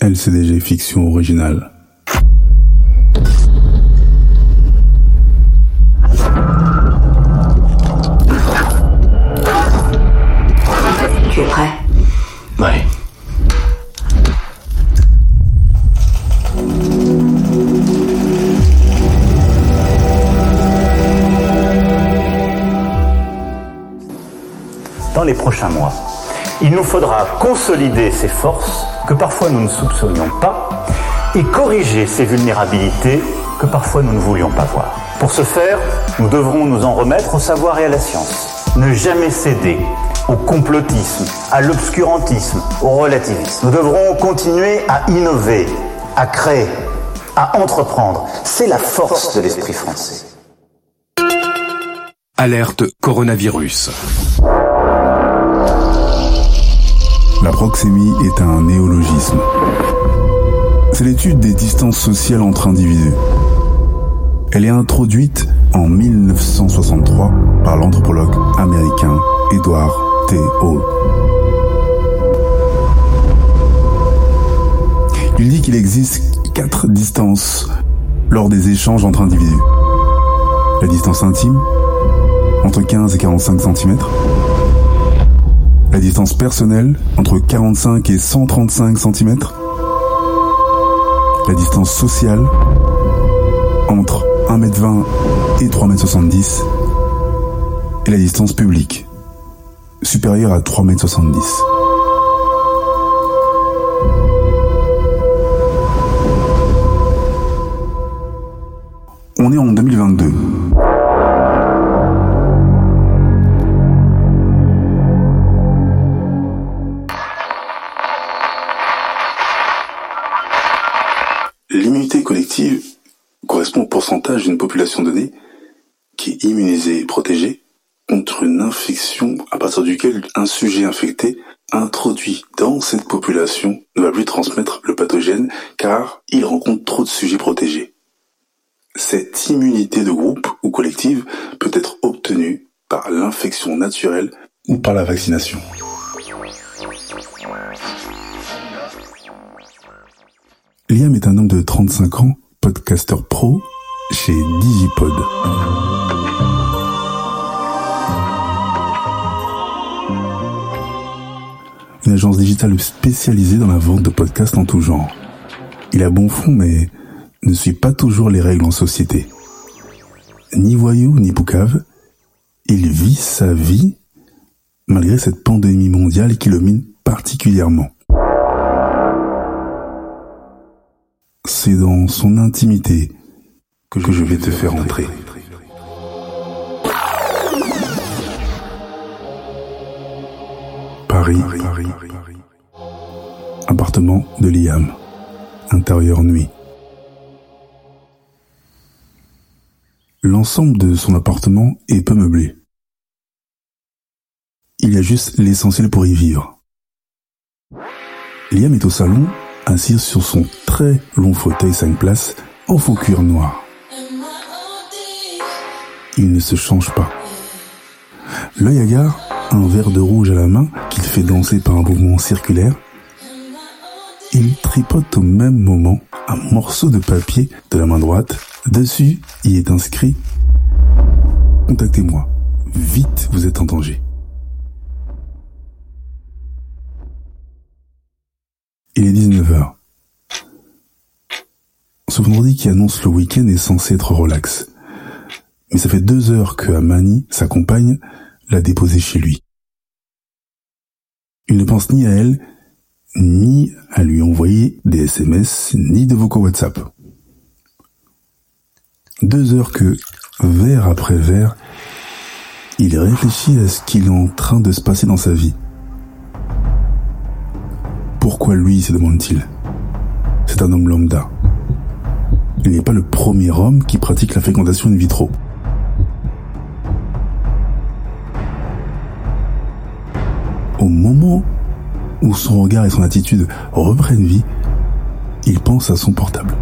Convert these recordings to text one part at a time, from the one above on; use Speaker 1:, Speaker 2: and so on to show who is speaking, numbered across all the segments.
Speaker 1: LCDG Fiction Originale.
Speaker 2: Tu es prêt?
Speaker 3: Oui.
Speaker 4: Dans les prochains mois, il nous faudra consolider ces forces que parfois nous ne soupçonnions pas et corriger ces vulnérabilités que parfois nous ne voulions pas voir. Pour ce faire, nous devrons nous en remettre au savoir et à la science. Ne jamais céder au complotisme, à l'obscurantisme, au relativisme. Nous devrons continuer à innover, à créer, à entreprendre. C'est la force de l'esprit français.
Speaker 5: Alerte coronavirus.
Speaker 1: La proxémie est un néologisme. C'est l'étude des distances sociales entre individus. Elle est introduite en 1963 par l'anthropologue américain Edward T. Hall. Il dit qu'il existe quatre distances lors des échanges entre individus. La distance intime, entre 15 et 45 cm. La distance personnelle, entre 45 et 135 cm. La distance sociale, entre 1m20 et 3m70. Et la distance publique, supérieure à 3m70. On est en 2022. Collective correspond au pourcentage d'une population donnée qui est immunisée et protégée contre une infection à partir duquel un sujet infecté introduit dans cette population ne va plus transmettre le pathogène car il rencontre trop de sujets protégés. Cette immunité de groupe ou collective peut être obtenue par l'infection naturelle ou par la vaccination. Liam est un homme de 35 ans, podcaster pro chez Digipod. Une agence digitale spécialisée dans la vente de podcasts en tout genre. Il a bon fond mais ne suit pas toujours les règles en société. Ni voyou ni boucave, il vit sa vie malgré cette pandémie mondiale qui le mine particulièrement. C'est dans son intimité que je vais te faire entrer. Paris, appartement de Liam, intérieur nuit. L'ensemble de son appartement est peu meublé. Il y a juste l'essentiel pour y vivre. Liam est au salon, assis sur son très long fauteuil 5 places en faux cuir noir. Il ne se change pas. L'œil hagard, un verre de rouge à la main qu'il fait danser par un mouvement circulaire. Il tripote au même moment un morceau de papier de la main droite. Dessus, il est inscrit Contactez-moi. Vite, vous êtes en danger. Il est 19h. Ce vendredi qui annonce le week-end est censé être relax. Mais ça fait deux heures que Amani, sa compagne, l'a déposé chez lui. Il ne pense ni à elle, ni à lui envoyer des SMS, ni de vocaux WhatsApp. Deux heures que, vers après vers, il réfléchit à ce qu'il est en train de se passer dans sa vie. Pourquoi lui, se demande-t-il C'est un homme lambda. Il n'est pas le premier homme qui pratique la fécondation in vitro. Au moment où son regard et son attitude reprennent vie, il pense à son portable.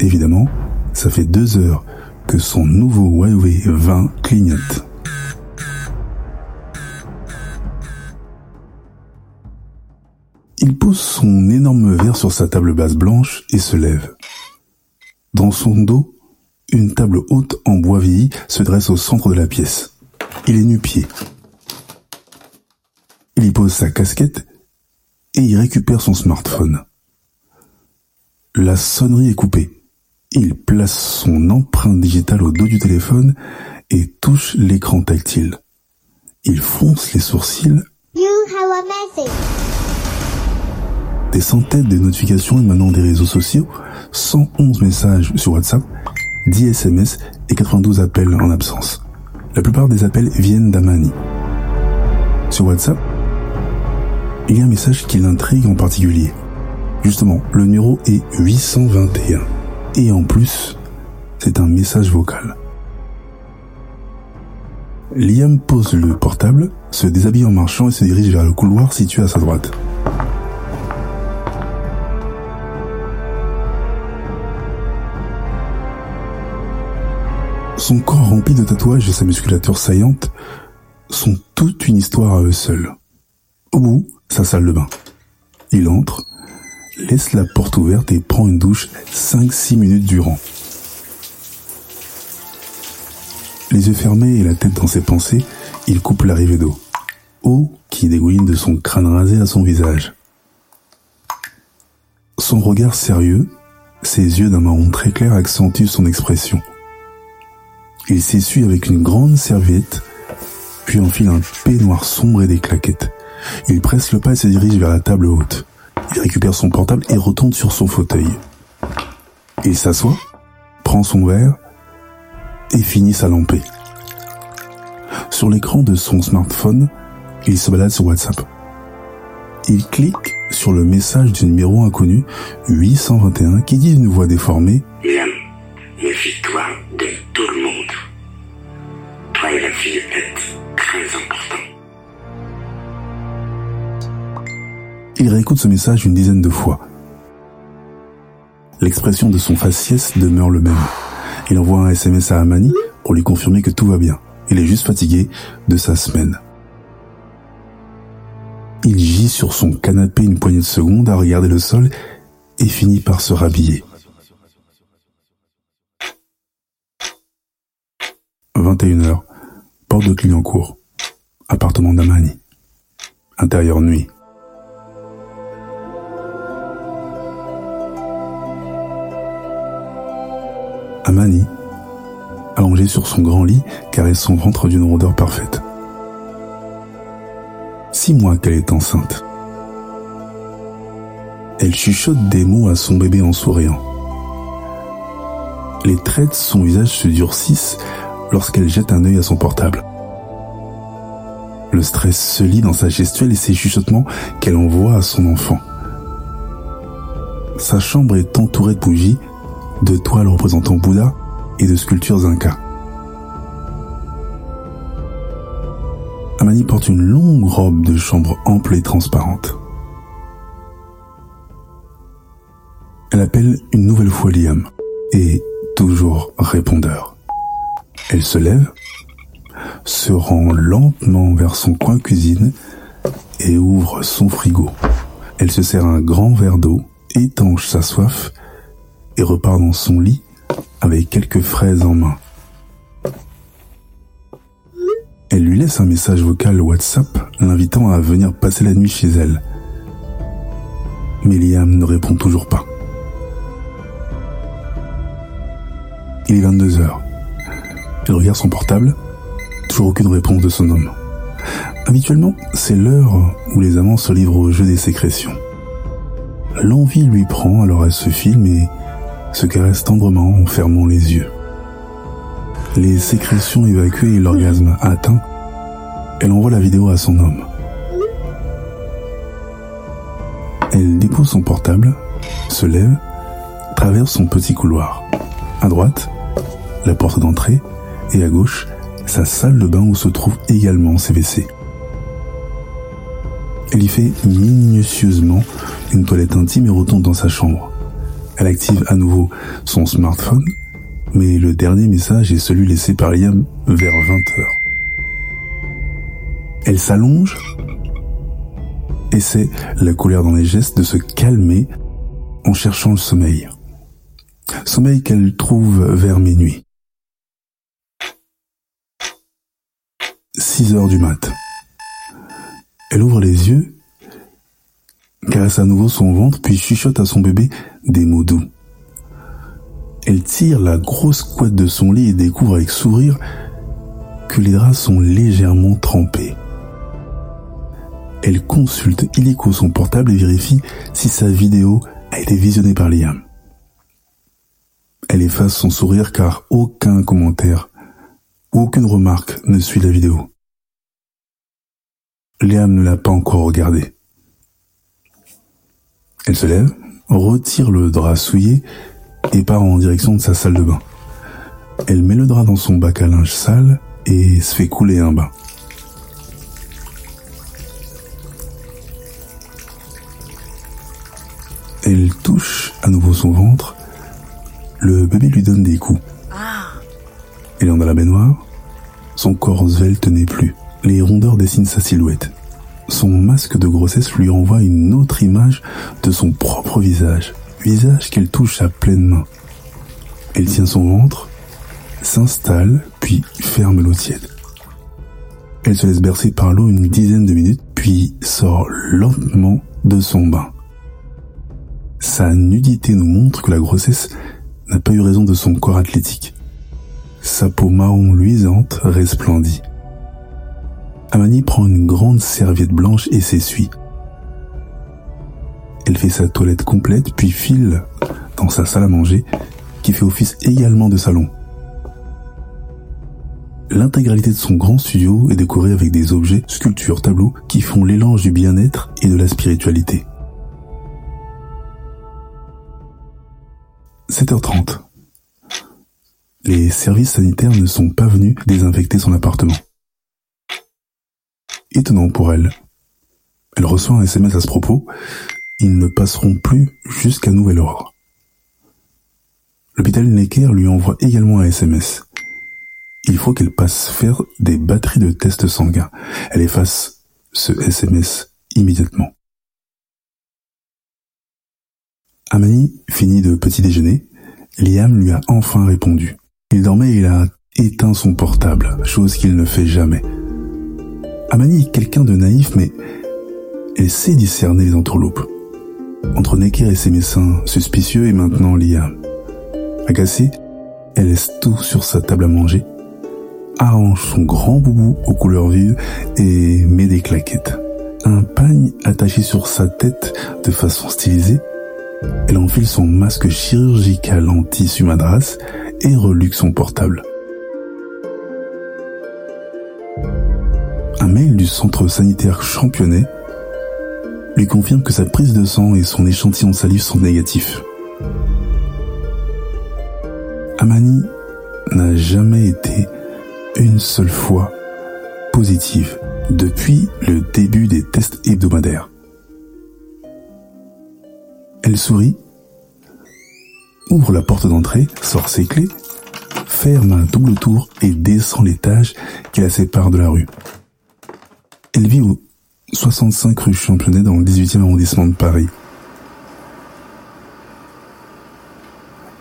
Speaker 1: Évidemment, ça fait deux heures que son nouveau Huawei 20 clignote. Il pose son énorme verre sur sa table basse blanche et se lève. Dans son dos, une table haute en bois vieilli se dresse au centre de la pièce. Il est nu-pied. Il y pose sa casquette et y récupère son smartphone. La sonnerie est coupée. Il place son empreinte digitale au dos du téléphone et touche l'écran tactile. Il fronce les sourcils. Des centaines de notifications émanant des réseaux sociaux, 111 messages sur WhatsApp, 10 SMS et 92 appels en absence. La plupart des appels viennent d'Amani. Sur WhatsApp, il y a un message qui l'intrigue en particulier. Justement, le numéro est 821. Et en plus, c'est un message vocal. Liam pose le portable, se déshabille en marchant et se dirige vers le couloir situé à sa droite. Son corps rempli de tatouages et sa musculature saillante sont toute une histoire à eux seuls. Au bout, sa salle de bain. Il entre, laisse la porte ouverte et prend une douche 5-6 minutes durant. Les yeux fermés et la tête dans ses pensées, il coupe l'arrivée d'eau. Eau qui dégouline de son crâne rasé à son visage. Son regard sérieux, ses yeux d'un marron très clair accentuent son expression. Il s'essuie avec une grande serviette, puis enfile un peignoir sombre et des claquettes. Il presse le pas et se dirige vers la table haute. Il récupère son portable et retourne sur son fauteuil. Il s'assoit, prend son verre et finit sa lampée. Sur l'écran de son smartphone, il se balade sur WhatsApp. Il clique sur le message du numéro inconnu 821 qui dit d'une voix déformée
Speaker 3: méfie-toi Êtes très importants.
Speaker 1: Il réécoute ce message une dizaine de fois. L'expression de son faciès demeure le même. Il envoie un SMS à Amani pour lui confirmer que tout va bien. Il est juste fatigué de sa semaine. Il gît sur son canapé une poignée de secondes à regarder le sol et finit par se rhabiller. 21h, porte de Clignancourt, appartement d'Amani. Intérieur nuit. Amani, allongée sur son grand lit, caresse son ventre d'une rondeur parfaite. Six mois qu'elle est enceinte. Elle chuchote des mots à son bébé en souriant. Les traits de son visage se durcissent lorsqu'elle jette un œil à son portable. Le stress se lit dans sa gestuelle et ses chuchotements qu'elle envoie à son enfant. Sa chambre est entourée de bougies, de toiles représentant Bouddha et de sculptures incas. Amani porte une longue robe de chambre ample et transparente. Elle appelle une nouvelle fois Liam et toujours répondeur. Elle se lève, se rend lentement vers son coin cuisine et ouvre son frigo. Elle se sert un grand verre d'eau, étanche sa soif et repart dans son lit avec quelques fraises en main. Elle lui laisse un message vocal WhatsApp l'invitant à venir passer la nuit chez elle. Mais Liam ne répond toujours pas. Il est 22 heures. Elle regarde son portable. Toujours aucune réponse de son homme. Habituellement, c'est l'heure où les amants se livrent au jeu des sécrétions. L'envie lui prend, alors elle se filme et se caresse tendrement en fermant les yeux. Les sécrétions évacuées et l'orgasme atteint, elle envoie la vidéo à son homme. Elle dépose son portable, se lève, traverse son petit couloir. À droite, la porte d'entrée et à gauche, sa salle de bain où se trouvent également ses WC. Elle y fait minutieusement une toilette intime et retourne dans sa chambre. Elle active à nouveau son smartphone, mais le dernier message est celui laissé par Liam vers 20 heures. Elle s'allonge essaie, la colère dans les gestes, de se calmer en cherchant le sommeil. Sommeil qu'elle trouve vers minuit. 6 heures du mat. Elle ouvre les yeux, caresse à nouveau son ventre, puis chuchote à son bébé des mots doux. Elle tire la grosse couette de son lit et découvre avec sourire que les draps sont légèrement trempés. Elle consulte illico son portable et vérifie si sa vidéo a été visionnée par Liam. Elle efface son sourire car aucun commentaire aucune remarque ne suit la vidéo. Liam ne l'a pas encore regardée. Elle se lève, retire le drap souillé et part en direction de sa salle de bain. Elle met le drap dans son bac à linge sale et se fait couler un bain. Elle touche à nouveau son ventre. Le bébé lui donne des coups. Elle est dans la baignoire. Son corps svelte n'est plus. Les rondeurs dessinent sa silhouette. Son masque de grossesse lui renvoie une autre image de son propre visage. Visage qu'elle touche à pleine main. Elle tient son ventre, s'installe, puis ferme l'eau tiède. Elle se laisse bercer par l'eau une dizaine de minutes, puis sort lentement de son bain. Sa nudité nous montre que la grossesse n'a pas eu raison de son corps athlétique. Sa peau marron luisante resplendit. Amani prend une grande serviette blanche et s'essuie. Elle fait sa toilette complète puis file dans sa salle à manger qui fait office également de salon. L'intégralité de son grand studio est décorée avec des objets, sculptures, tableaux qui font l'élan du bien-être et de la spiritualité. 7h30. Les services sanitaires ne sont pas venus désinfecter son appartement. Étonnant pour elle. Elle reçoit un SMS à ce propos. Ils ne passeront plus jusqu'à nouvel ordre. L'hôpital Necker lui envoie également un SMS. Il faut qu'elle passe faire des batteries de tests sanguins. Elle efface ce SMS immédiatement. Amani finit de petit déjeuner. Liam lui a enfin répondu. Il dormait et il a éteint son portable, chose qu'il ne fait jamais. Amani est quelqu'un de naïf, mais elle sait discerner les entourloupes. Entre Necker et ses médecins suspicieux et maintenant Liam. Agacée, elle laisse tout sur sa table à manger, arrange son grand boubou aux couleurs vives et met des claquettes. Un pagne attaché sur sa tête de façon stylisée elle enfile son masque chirurgical en tissu madras et reluque son portable. Du centre sanitaire championnet lui confirme que sa prise de sang et son échantillon de salive sont négatifs. Amani n'a jamais été une seule fois positive depuis le début des tests hebdomadaires. Elle sourit, ouvre la porte d'entrée, sort ses clés, ferme un double tour et descend l'étage qui la sépare de la rue. Elle vit au 65 rue Championnet dans le 18e arrondissement de Paris.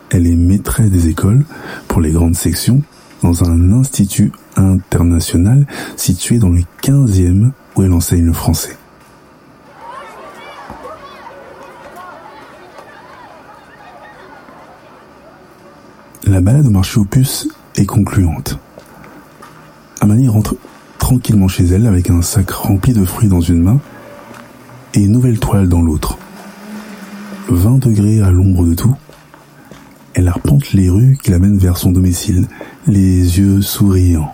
Speaker 1: Elle est maîtresse des écoles pour les grandes sections dans un institut international situé dans le 15e où elle enseigne le français. La balade au marché aux puces est concluante. Amani rentre tranquillement chez elle avec un sac rempli de fruits dans une main et une nouvelle toile dans l'autre. 20 degrés à l'ombre de tout, elle arpente les rues qui l'amènent vers son domicile, les yeux souriants.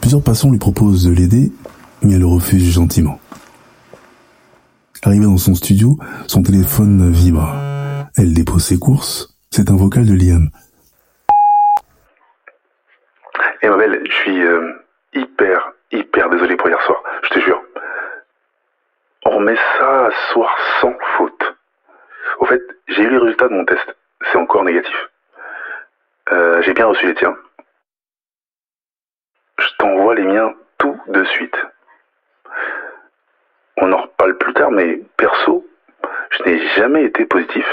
Speaker 1: Plusieurs passants lui proposent de l'aider, mais elle refuse gentiment. Arrivée dans son studio, son téléphone vibre. Elle dépose ses courses, c'est un vocal de Liam.
Speaker 6: Eh ma je suis euh, hyper, hyper désolé pour hier soir, je te jure. On remet ça à soir sans faute. Au fait, j'ai eu les résultats de mon test. C'est encore négatif. Euh, j'ai bien reçu les tiens. Je t'envoie les miens tout de suite. on en reparle plus tard, mais perso, je n'ai jamais été positif,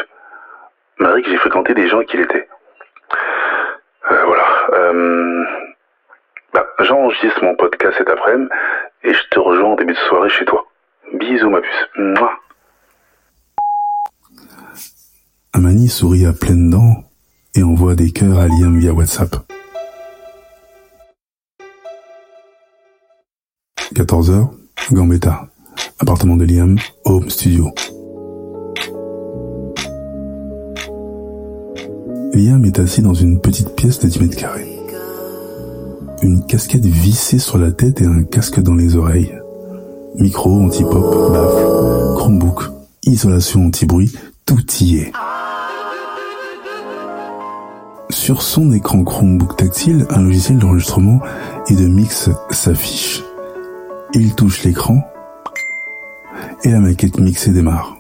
Speaker 6: malgré que j'ai fréquenté des gens qui l'étaient. Euh, voilà. Euh, J'enregistre mon podcast cet après-midi et je te rejoins en début de soirée chez toi. Bisous ma puce. Mouah.
Speaker 1: Amani sourit à pleines dents et envoie des cœurs à Liam via WhatsApp. 14h, Gambetta. Appartement de Liam, Home Studio. Liam est assis dans une petite pièce de 10 mètres carrés. Une casquette vissée sur la tête et un casque dans les oreilles. Micro, anti-pop, baffle, Chromebook, isolation anti-bruit, tout y est. Sur son écran Chromebook tactile, un logiciel d'enregistrement et de mix s'affiche. Il touche l'écran et la maquette mixée démarre.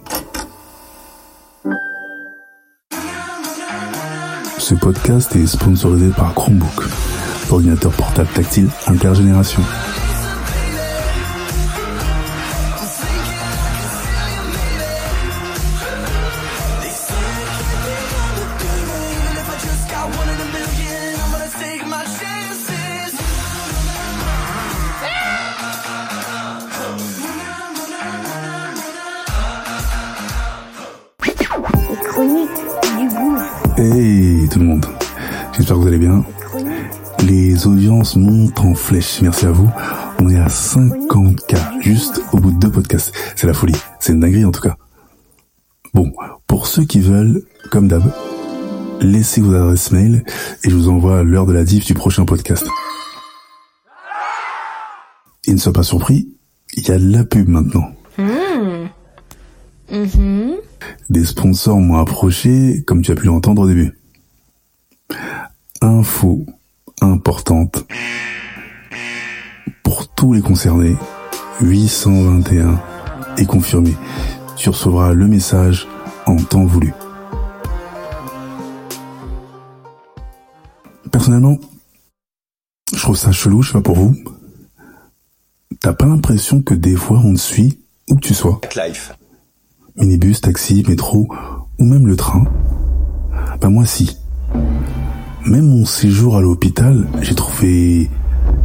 Speaker 1: Ce podcast est sponsorisé par Chromebook, l'ordinateur portable tactile intergénération.
Speaker 7: Les chroniques du goût.
Speaker 1: Hey tout le monde, j'espère que vous allez bien. Les audiences montent en flèche, merci à vous. On est à 50K, juste au bout de deux podcasts. C'est la folie, c'est une dinguerie en tout cas. Bon, pour ceux qui veulent, comme d'hab, laissez vos adresses mail et je vous envoie l'heure de la diff du prochain podcast. Et ne sois pas surpris, il y a de la pub maintenant. Des sponsors m'ont approché, comme tu as pu l'entendre au début. Info importante. Pour tous les concernés, 821 est confirmé. Tu recevras le message en temps voulu. Personnellement, je trouve ça chelou, je sais pas pour vous. T'as pas l'impression que des fois on te suit où que tu sois minibus, taxi, métro ou même le train Bah moi si. Même mon séjour à l'hôpital, j'ai trouvé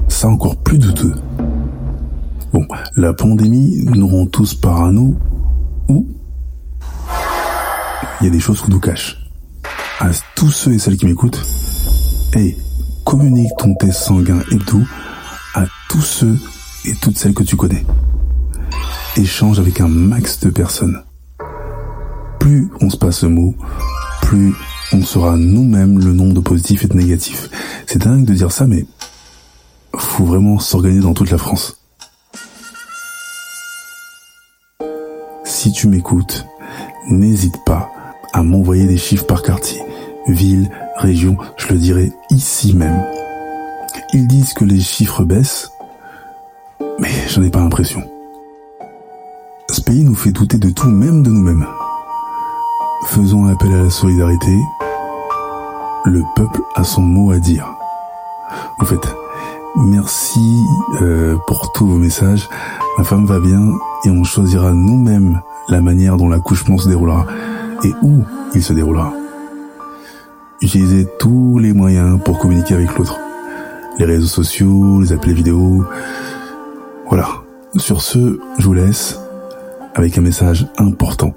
Speaker 1: ça encore plus douteux. Bon, la pandémie nous rend tous parano ou il y a des choses qu'on nous cache. À tous ceux et celles qui m'écoutent, hey, communique ton test sanguin hebdo à tous ceux et toutes celles que tu connais. Échange avec un max de personnes plus on se passe ce mot, plus on saura nous-mêmes le nombre de positifs et de négatifs. C'est dingue de dire ça, mais faut vraiment s'organiser dans toute la France. Si tu m'écoutes, n'hésite pas à m'envoyer des chiffres par quartier, ville, région, je le dirai ici même. Ils disent que les chiffres baissent, mais j'en ai pas l'impression. Ce pays nous fait douter de tout, même de nous-mêmes. Faisons appel à la solidarité. Le peuple a son mot à dire. En fait, merci euh, pour tous vos messages. Ma femme va bien et on choisira nous-mêmes la manière dont l'accouchement se déroulera et où il se déroulera. Utilisez tous les moyens pour communiquer avec l'autre. Les réseaux sociaux, les appels vidéo. Voilà. Sur ce, je vous laisse avec un message important.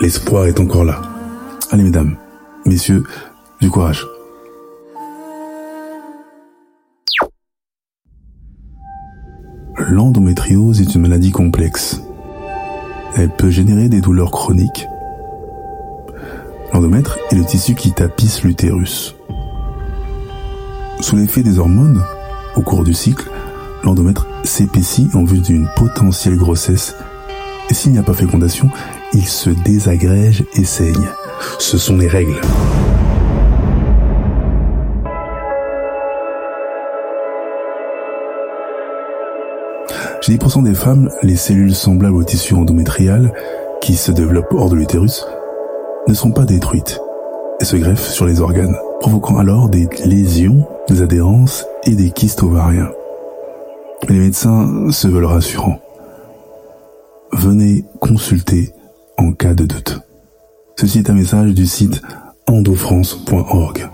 Speaker 1: L'espoir est encore là. Allez mesdames, messieurs, du courage. L'endométriose est une maladie complexe. Elle peut générer des douleurs chroniques. L'endomètre est le tissu qui tapisse l'utérus. Sous l'effet des hormones, au cours du cycle, l'endomètre s'épaissit en vue d'une potentielle grossesse et s'il n'y a pas fécondation, il se désagrège et saigne. Ce sont les règles. Chez 10% des femmes, les cellules semblables au tissu endométrial, qui se développent hors de l'utérus, ne sont pas détruites et se greffent sur les organes, provoquant alors des lésions, des adhérences et des kystes ovariens. Mais les médecins se veulent rassurants. venez consulter en cas de doute. Ceci est un message du site endofrance.org.